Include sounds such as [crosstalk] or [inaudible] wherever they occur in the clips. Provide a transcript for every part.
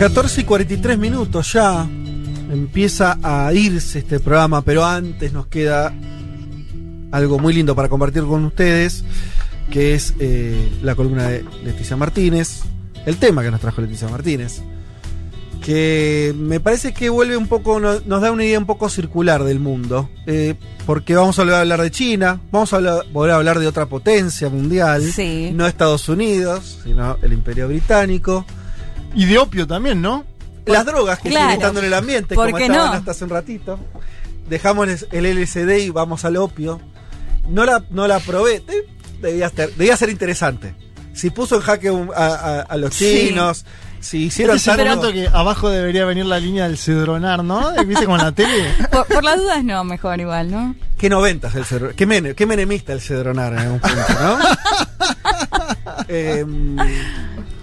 ...14 y 43 minutos ya... ...empieza a irse este programa... ...pero antes nos queda... ...algo muy lindo para compartir con ustedes... ...que es eh, la columna de Leticia Martínez... ...el tema que nos trajo Leticia Martínez... ...que me parece que vuelve un poco... no- ...nos da una idea un poco circular del mundo... eh, ...porque vamos a volver a hablar de China... ...vamos a hablar- volver a hablar de otra potencia mundial... Sí. ...no Estados Unidos... ...sino el Imperio Británico... Y de opio también, ¿no? Las drogas que Claro. siguen estando en el ambiente, ¿Por como estaban no? hasta hace un ratito. Dejamos el LSD y vamos al opio. No la, no la probé. De- Debía ser, debía ser interesante. Si puso en jaque un- a, a- a los Sí. chinos, si hicieron Este es el tanto- dato que abajo debería venir la línea del cedronar, ¿no? ¿Viste con la tele? [laughs] Por, por las dudas no, mejor igual, ¿no? Qué noventas el cedronar. Qué, mene- qué menemista el cedronar en algún punto, ¿no? [laughs] Em,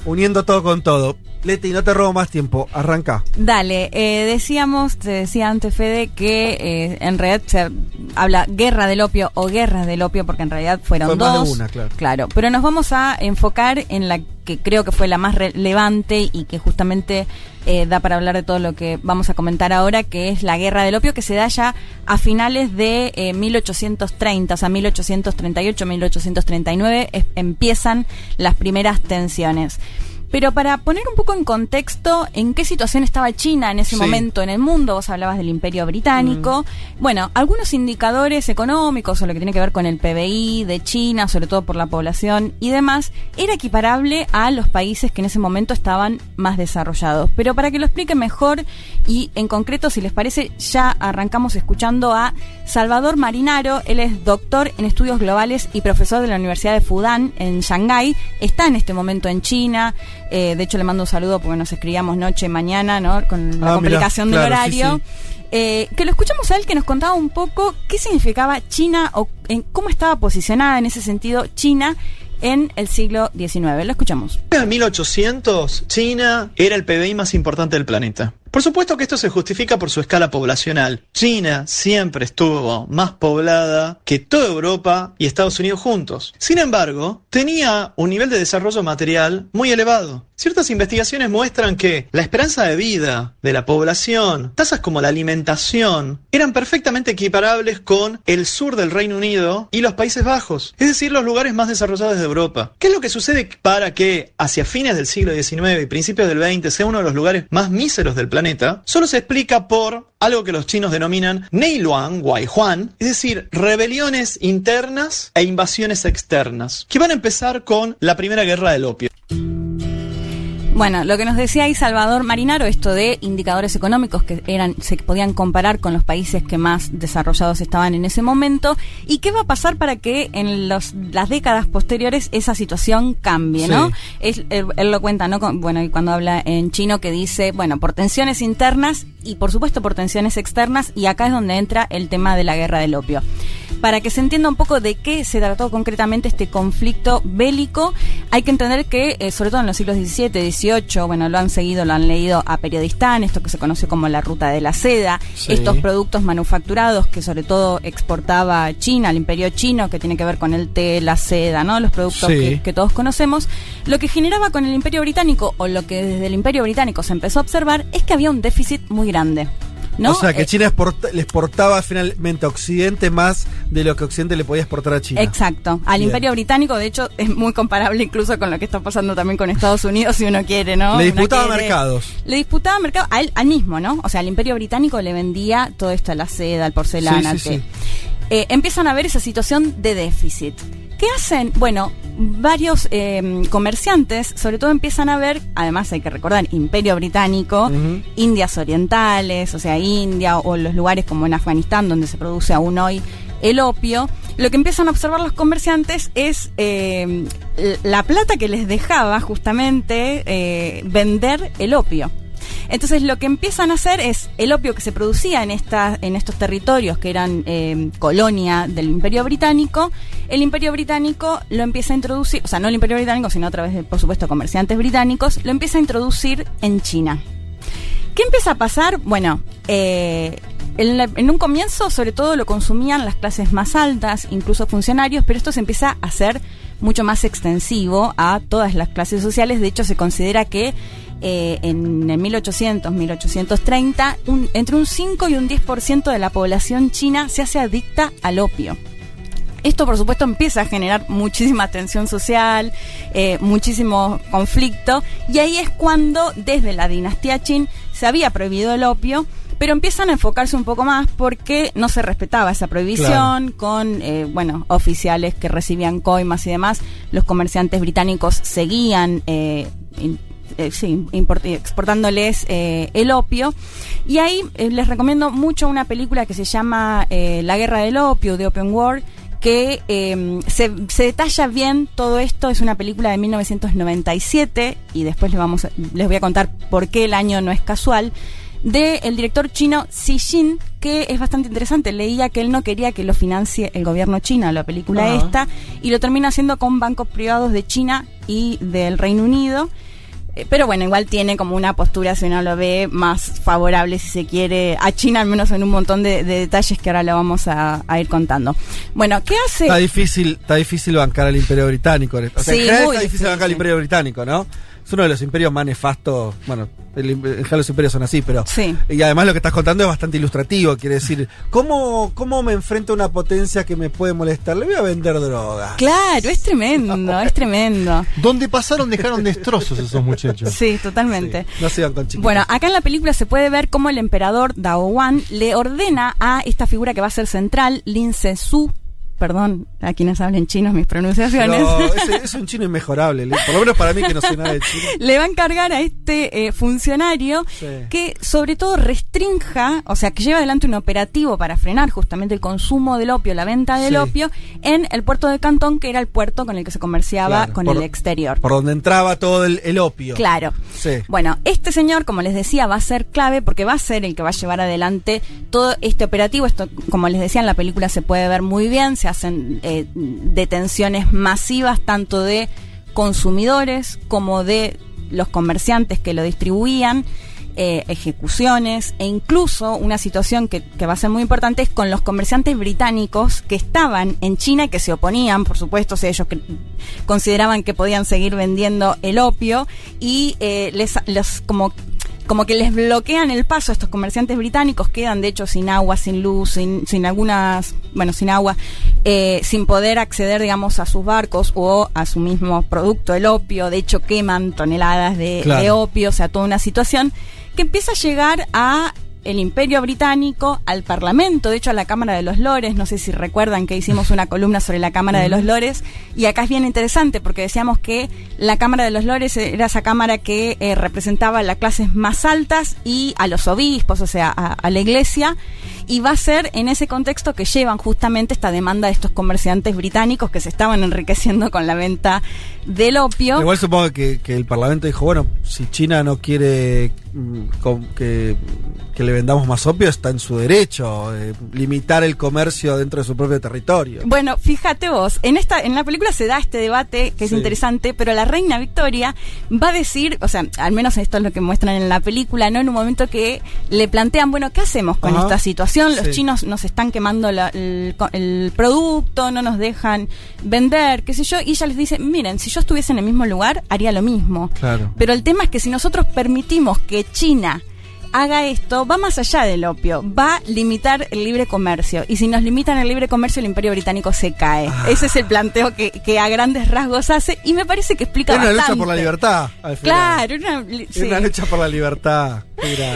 uniendo todo con todo. Leti, no te robo más tiempo. Arranca. Dale, eh, decíamos, te decía antes Fede, que eh, en realidad se habla guerra del opio o guerras del opio, porque en realidad fueron Fue dos. más de una, claro. Claro, pero nos vamos a enfocar en la que creo que fue la más relevante y que justamente eh, da para hablar de todo lo que vamos a comentar ahora, que es la guerra del opio que se da ya a finales de eh, 1830, o sea, 1838, 1839, es- empiezan las primeras tensiones. Pero para poner un poco en contexto en qué situación estaba China en ese Sí. momento en el mundo, vos hablabas del imperio británico, bueno, algunos indicadores económicos o lo que tiene que ver con el PBI de China, sobre todo por la población y demás, era equiparable a los países que en ese momento estaban más desarrollados. Pero para que lo explique mejor y en concreto, si les parece, ya arrancamos escuchando a Salvador Marinaro, él es doctor en estudios globales y profesor de la Universidad de Fudan en Shanghái, está en este momento en China, eh, de hecho le mando un saludo porque nos escribíamos noche mañana, ¿no? Con la Ah, complicación mirá, del claro, sí, horario. Eh, que lo escuchamos a él que nos contaba un poco qué significaba China o en cómo estaba posicionada en ese sentido China en el siglo XIX. Lo escuchamos. En 1800, China era el PBI más importante del planeta. Por supuesto que esto se justifica por su escala poblacional. China siempre estuvo más poblada que toda Europa y Estados Unidos juntos. Sin embargo, tenía un nivel de desarrollo material muy elevado. Ciertas investigaciones muestran que la esperanza de vida de la población, tasas como la alimentación, eran perfectamente equiparables con el sur del Reino Unido y los Países Bajos, es decir, los lugares más desarrollados de Europa. ¿Qué es lo que sucede para que hacia fines del siglo XIX y principios del XX sea uno de los lugares más míseros del planeta? Solo se explica por algo que los chinos denominan Neiluan Huan, es decir, rebeliones internas e invasiones externas, que van a empezar con la primera guerra del opio. Bueno, lo que nos decía ahí Salvador Marinaro, esto de indicadores económicos que eran, se podían comparar con los países que más desarrollados estaban en ese momento, y qué va a pasar para que en los, las décadas posteriores esa situación cambie, ¿no? Sí. Es- él, él lo cuenta, ¿no? Con- bueno, y cuando habla en chino que dice, bueno, por tensiones internas y por supuesto por tensiones externas, y acá es donde entra el tema de la guerra del opio. Para que se entienda un poco de qué se trató concretamente este conflicto bélico, hay que entender que, eh, sobre todo en los siglos XVII, XVIII, bueno, lo han seguido, lo han leído a Periodistán, esto que se conoce como la ruta de la seda, Sí. estos productos manufacturados que sobre todo exportaba China, el imperio chino, que tiene que ver con el té, la seda, ¿no? Los productos Sí. que, que todos conocemos. Lo que generaba con el imperio británico, o lo que desde el imperio británico se empezó a observar, es que había un déficit muy grande. ¿No? O sea, que Eh, China exporta- le exportaba finalmente a Occidente más de lo que Occidente le podía exportar a China. Exacto. Al Bien. Imperio Británico, de hecho, es muy comparable incluso con lo que está pasando también con Estados Unidos, si uno quiere, ¿no? Le disputaba mercados. Le disputaba mercado a él, al mismo, ¿no? O sea, el Imperio Británico le vendía todo esto a la seda, al porcelana, Sí, sí, al sí. Eh, empiezan a ver esa situación de déficit. ¿Qué hacen? Bueno, varios eh, comerciantes, sobre todo empiezan a ver, además hay que recordar, Imperio Británico. Indias Orientales, o sea, India o los lugares como en Afganistán donde se produce aún hoy el opio, lo que empiezan a observar los comerciantes es eh, la plata que les dejaba justamente eh, vender el opio. Entonces lo que empiezan a hacer es el opio que se producía en, esta, en estos territorios que eran eh, colonia del Imperio Británico, el Imperio Británico lo empieza a introducir, o sea, no el Imperio Británico, sino a través de, por supuesto, comerciantes británicos, lo empieza a introducir en China. ¿Qué empieza a pasar? Bueno, eh, en, en un comienzo sobre todo lo consumían las clases más altas, incluso funcionarios, pero esto se empieza a hacer mucho más extensivo a todas las clases sociales. De hecho, se considera que eh, en el 1800, 1830, un- entre un 5 y un 10% de la población china se hace adicta al opio. Esto, por supuesto, empieza a generar muchísima tensión social, eh, muchísimo conflicto, y ahí es cuando, desde la dinastía Qin, se había prohibido el opio, pero empiezan a enfocarse un poco más porque no se respetaba esa prohibición, con, eh, bueno, oficiales que recibían coimas y demás. Los comerciantes británicos seguían. eh, in- eh, sí, exportándoles eh, el opio. Y ahí eh, les recomiendo mucho una película que se llama eh, La Guerra del Opio, de Open War, que eh, se, se detalla bien todo esto. Es una película de 1997 y después les, vamos a- les voy a contar por qué el año no es casual. De el director chino Xi Jin, que es bastante interesante. Leía que él no quería que lo financie el gobierno chino, la película Ajá. esta, y lo termina haciendo con bancos privados de China y del Reino Unido. Eh, Pero bueno, igual tiene como una postura, si uno lo ve, más favorable, si se quiere, a China, al menos en un montón de, de detalles que ahora lo vamos a, a ir contando. Bueno, ¿qué hace? Está difícil, está difícil bancar al Imperio Británico. O sea, Sí, en general muy está difícil bancar al. Imperio Británico, ¿no? Es uno de los imperios más nefastos. Bueno, el, general los imperios son así, pero. Sí. Y además lo que estás contando es bastante ilustrativo. Quiere decir, ¿cómo, ¿cómo me enfrento a una potencia que me puede molestar? Le voy a vender droga. Claro, es tremendo, es tremendo. Donde pasaron dejaron destrozos esos muchachos. Sí, totalmente. No se iban con chiquitos. Bueno, acá en la película se puede ver cómo el emperador Dao Wan le ordena a esta figura que va a ser central, Lin Se-su, perdón a quienes hablen chinos mis pronunciaciones, [laughs] ese- es un chino inmejorable. le- Por lo menos para mí que no sé nada de chino. le va a encargar a este eh, funcionario Sí. que sobre todo restrinja, o sea, que lleva adelante un operativo para frenar justamente el consumo del opio, la venta del Sí. opio, en el puerto de Cantón, que era el puerto con el que se comerciaba Claro, con por- el exterior. Por donde entraba todo el, el opio. Claro. Sí. Bueno, este señor, como les decía, va a ser clave porque va a ser el que va a llevar adelante todo este operativo. Esto, como les decía, en la película se puede ver muy bien. Se hacen eh, detenciones masivas tanto de consumidores como de los comerciantes que lo distribuían. eh, ejecuciones e incluso una situación que, va a ser muy importante es con los comerciantes británicos que estaban en China y que se oponían, por supuesto, o ellos consideraban que podían seguir vendiendo el opio y eh, les, les como como que les bloquean el paso. A estos comerciantes británicos, quedan de hecho sin agua, sin luz, sin, sin algunas, bueno, sin agua, eh, sin poder acceder, digamos, a sus barcos o a su mismo producto, el opio, de hecho queman toneladas de, Claro. de opio, o sea, toda una situación que empieza a llegar a el Imperio Británico, al Parlamento, de hecho a la Cámara de los Lores, no sé si recuerdan que hicimos una columna sobre la Cámara de los Lores, y acá es bien interesante porque decíamos que la Cámara de los Lores era esa cámara que eh, representaba a las clases más altas y a los obispos, o sea, a, a la iglesia, y va a ser en ese contexto que llevan justamente esta demanda de estos comerciantes británicos que se estaban enriqueciendo con la venta del opio. Igual supongo que, que el Parlamento dijo, bueno, si China no quiere mm, que, que le vendamos más opio, está en su derecho, eh, limitar el comercio dentro de su propio territorio. Bueno, fíjate vos, en esta, en la película se da este debate que es Sí. interesante, pero la reina Victoria va a decir, o sea, al menos esto es lo que muestran en la película, ¿no? En un momento que le plantean, bueno, ¿qué hacemos con Ajá. esta situación? Los Sí. chinos nos están quemando la- el, co- el producto, no nos dejan vender, qué sé yo, y ella les dice, miren, si yo estuviese en el mismo lugar, haría lo mismo. Claro. Pero el tema es que si nosotros permitimos que China haga esto, va más allá del opio, va a limitar el libre comercio. Y si nos limitan el libre comercio, el imperio británico se cae. Ah. Ese es el planteo que, que a grandes rasgos hace y me parece que explica Es una lucha bastante. por la libertad, al final. Claro, una, li- Es sí. una lucha por la libertad.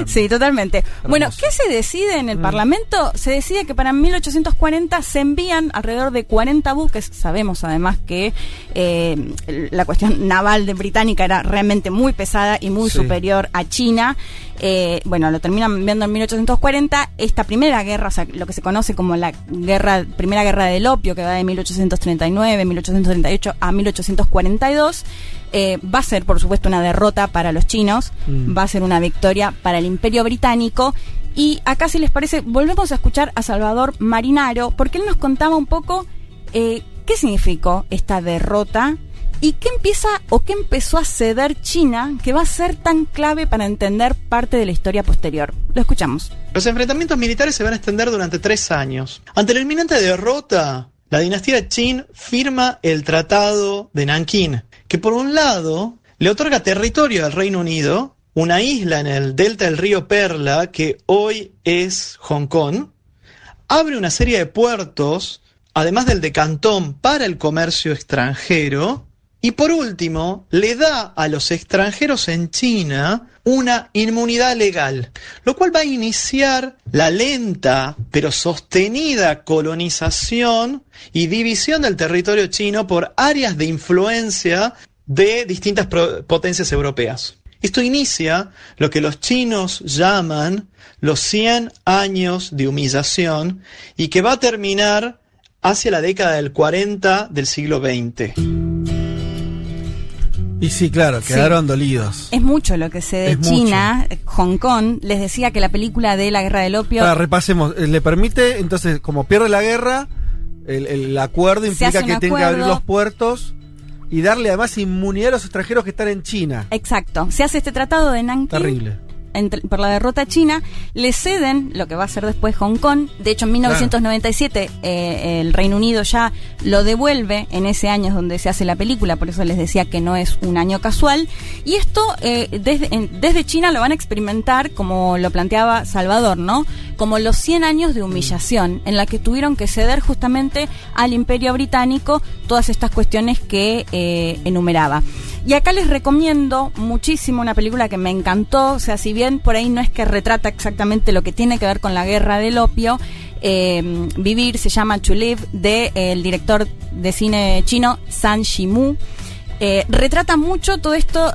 Sí, totalmente. Bueno, Hermoso. ¿qué se decide en el Mm. Parlamento? Se decide que para 1840 se envían alrededor de 40 buques. Sabemos además que eh, la cuestión naval de británica era realmente muy pesada y muy Sí. superior a China. Eh, bueno, lo terminan viendo en 1840. Esta primera guerra, o sea, lo que se conoce como la guerra, primera guerra del opio, que va de 1839, 1838 a 1842, eh, va a ser, por supuesto, una derrota para los chinos, Mm. va a ser una victoria para el Imperio Británico. Y acá, si les parece, volvemos a escuchar a Salvador Marinaro, porque él nos contaba un poco eh, qué significó esta derrota y qué empieza o qué empezó a ceder China que va a ser tan clave para entender parte de la historia posterior. Lo escuchamos. Los enfrentamientos militares se van a extender durante tres años. Ante la inminente derrota, la dinastía Qin firma el Tratado de Nankín, que por un lado le otorga territorio al Reino Unido, una isla en el delta del río Perla, que hoy es Hong Kong, abre una serie de puertos, además del de Cantón, para el comercio extranjero, y por último, le da a los extranjeros en China una inmunidad legal, lo cual va a iniciar la lenta pero sostenida colonización y división del territorio chino por áreas de influencia de distintas potencias europeas. Esto inicia lo que los chinos llaman los 100 años de humillación y que va a terminar hacia la década del 40 del siglo XX. Y sí, claro, Sí. quedaron dolidos. Es mucho lo que sé de Es. China, Hong Kong. Les decía que la película de la guerra del opio Ahora, repasemos. Eh, Le permite, entonces, como pierde la guerra, el, el acuerdo implica que un tiene que abrir los puertos y darle además inmunidad a los extranjeros que están en China. Exacto. Se hace este tratado de Nanking. Terrible. Entre- por la derrota china, le ceden lo que va a ser después Hong Kong. De hecho, en 1997 eh, el Reino Unido ya lo devuelve en ese año es donde se hace la película, por eso les decía que no es un año casual. Y esto eh, desde, en- desde China lo van a experimentar, como lo planteaba Salvador, ¿no? Como los 100 años de humillación, en la que tuvieron que ceder justamente al Imperio Británico todas estas cuestiones que eh, enumeraba. Y acá les recomiendo muchísimo una película que me encantó, o sea, si bien por ahí no es que retrata exactamente lo que tiene que ver con la guerra del opio, eh, Vivir se llama To Live, de eh, el director de cine chino San Shimu. Eh, retrata mucho todo esto,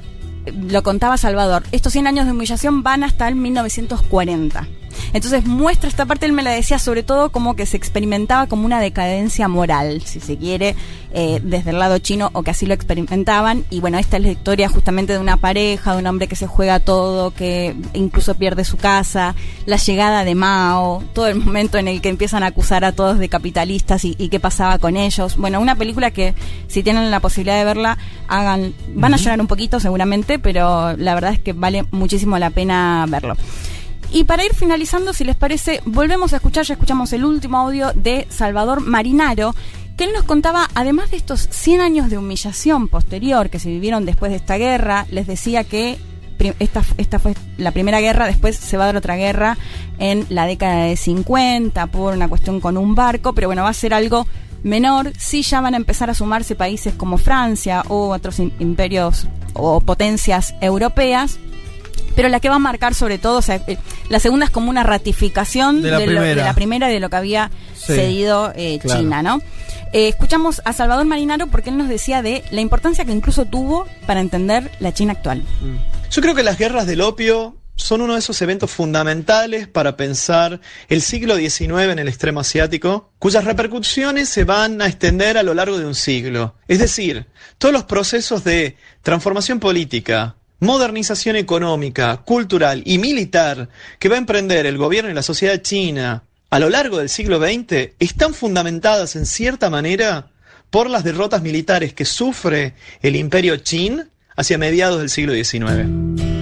lo contaba Salvador, estos 100 años de humillación van hasta el 1940. Entonces muestra esta parte, él me la decía sobre todo como que se experimentaba como una decadencia moral, si se quiere, eh, desde el lado chino o que así lo experimentaban. Y bueno, esta es la historia justamente de una pareja, de un hombre que se juega todo, que incluso pierde su casa, la llegada de Mao, todo el momento en el que empiezan a acusar a todos de capitalistas y, y qué pasaba con ellos. Bueno, una película que si tienen la posibilidad de verla, hagan, van a llorar un poquito seguramente, pero la verdad es que vale muchísimo la pena verlo. Y para ir finalizando, si les parece, volvemos a escuchar, ya escuchamos el último audio de Salvador Marinaro, que él nos contaba, además de estos 100 años de humillación posterior que se vivieron después de esta guerra, les decía que esta, esta fue la primera guerra, después se va a dar otra guerra en la década de 50 por una cuestión con un barco, pero bueno, va a ser algo menor, sí ya van a empezar a sumarse países como Francia o otros im- imperios o potencias europeas, pero la que va a marcar sobre todo, o sea, eh, la segunda es como una ratificación De la lo- primera. la primera y de lo que había Sí, cedido eh, claro. China, ¿no? Eh, escuchamos a Salvador Marinaro porque él nos decía de la importancia que incluso tuvo para entender la China actual. Yo creo que las guerras del opio son uno de esos eventos fundamentales para pensar el siglo XIX en el extremo asiático, cuyas repercusiones se van a extender a lo largo de un siglo. Es decir, todos los procesos de transformación política, modernización económica, cultural y militar que va a emprender el gobierno y la sociedad china a lo largo del siglo XX están fundamentadas en cierta manera por las derrotas militares que sufre el imperio Qin hacia mediados del siglo XIX.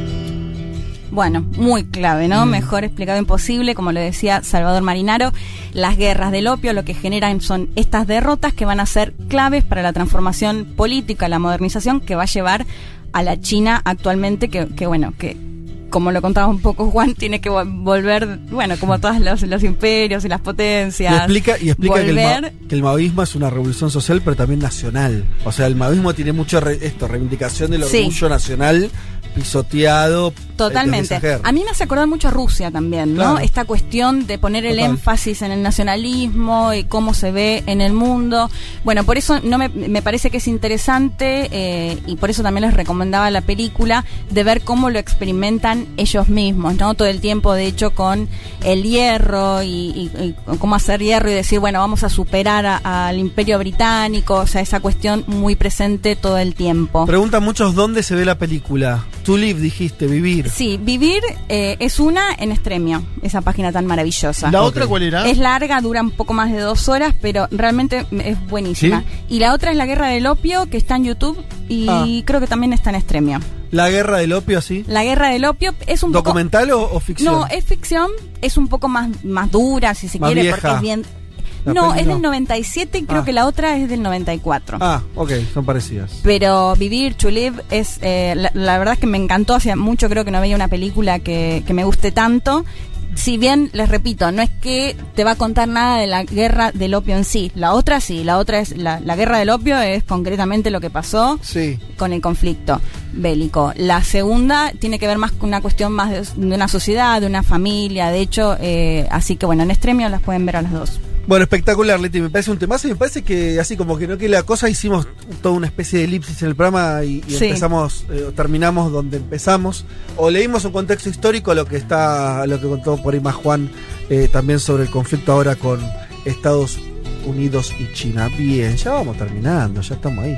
Bueno, muy clave, Mm. ¿no? Mejor explicado imposible, como lo decía Salvador Marinaro, las guerras del opio lo que generan son estas derrotas que van a ser claves para la transformación política, la modernización que va a llevar a la China actualmente, que, que bueno, que como lo contaba un poco Juan, [laughs] tiene que vol- volver, bueno, como todos los, los imperios y las potencias. Y explica, y explica que, el que el maoísmo es una revolución social, pero también nacional. O sea, el maoísmo tiene mucho re- esto, reivindicación del Sí. orgullo nacional pisoteado Totalmente. A mí me hace acordar mucho a Rusia también, ¿no? Claro. Esta cuestión de poner el Total. énfasis en el nacionalismo y cómo se ve en el mundo. Bueno, por eso no me, me parece que es interesante eh, y por eso también les recomendaba la película de ver cómo lo experimentan ellos mismos, ¿no? Todo el tiempo, de hecho, con el hierro y, y- y cómo hacer hierro y decir, bueno, vamos a superar al imperio británico, o sea, esa cuestión muy presente todo el tiempo. Preguntan muchos dónde se ve la película. To live, dijiste, vivir. Sí, Vivir eh, es una en Extremio, esa página tan maravillosa. ¿La otra cuál era? Es larga, dura un poco más de dos horas, pero realmente es buenísima. Y la otra es La Guerra del Opio, que está en YouTube y Ah. creo que también está en Extremio. La guerra del opio, así. La Guerra del Opio es un poco... ¿Documental o, o ficción? No, es ficción, es un poco más, más dura, si se Más quiere, vieja. porque es bien... La no, es no. del 97 y creo Ah. que la otra es del 94. Ah, ok, son parecidas. Pero Vivir, To Live, es, eh, la, la verdad es que me encantó. Hace mucho creo que no veía una película que, que me guste tanto. Si bien, les repito, no es que te va a contar nada de la guerra del opio en sí. La otra sí, la otra es, la, la guerra del opio es concretamente lo que pasó Sí. con el conflicto bélico. La segunda tiene que ver más con una cuestión más de, de una sociedad, de una familia. De hecho, eh, así que bueno, en extremio las pueden ver a las dos. Bueno, espectacular, Leti. Me parece un temazo y me parece que así como que no que la cosa hicimos toda una especie de elipsis en el programa y, y Sí. empezamos, eh, terminamos donde empezamos. O leímos un contexto histórico, lo que está, lo que contó por ahí más Juan, eh, también sobre el conflicto ahora con Estados Unidos y China. Bien, ya vamos terminando, ya estamos ahí.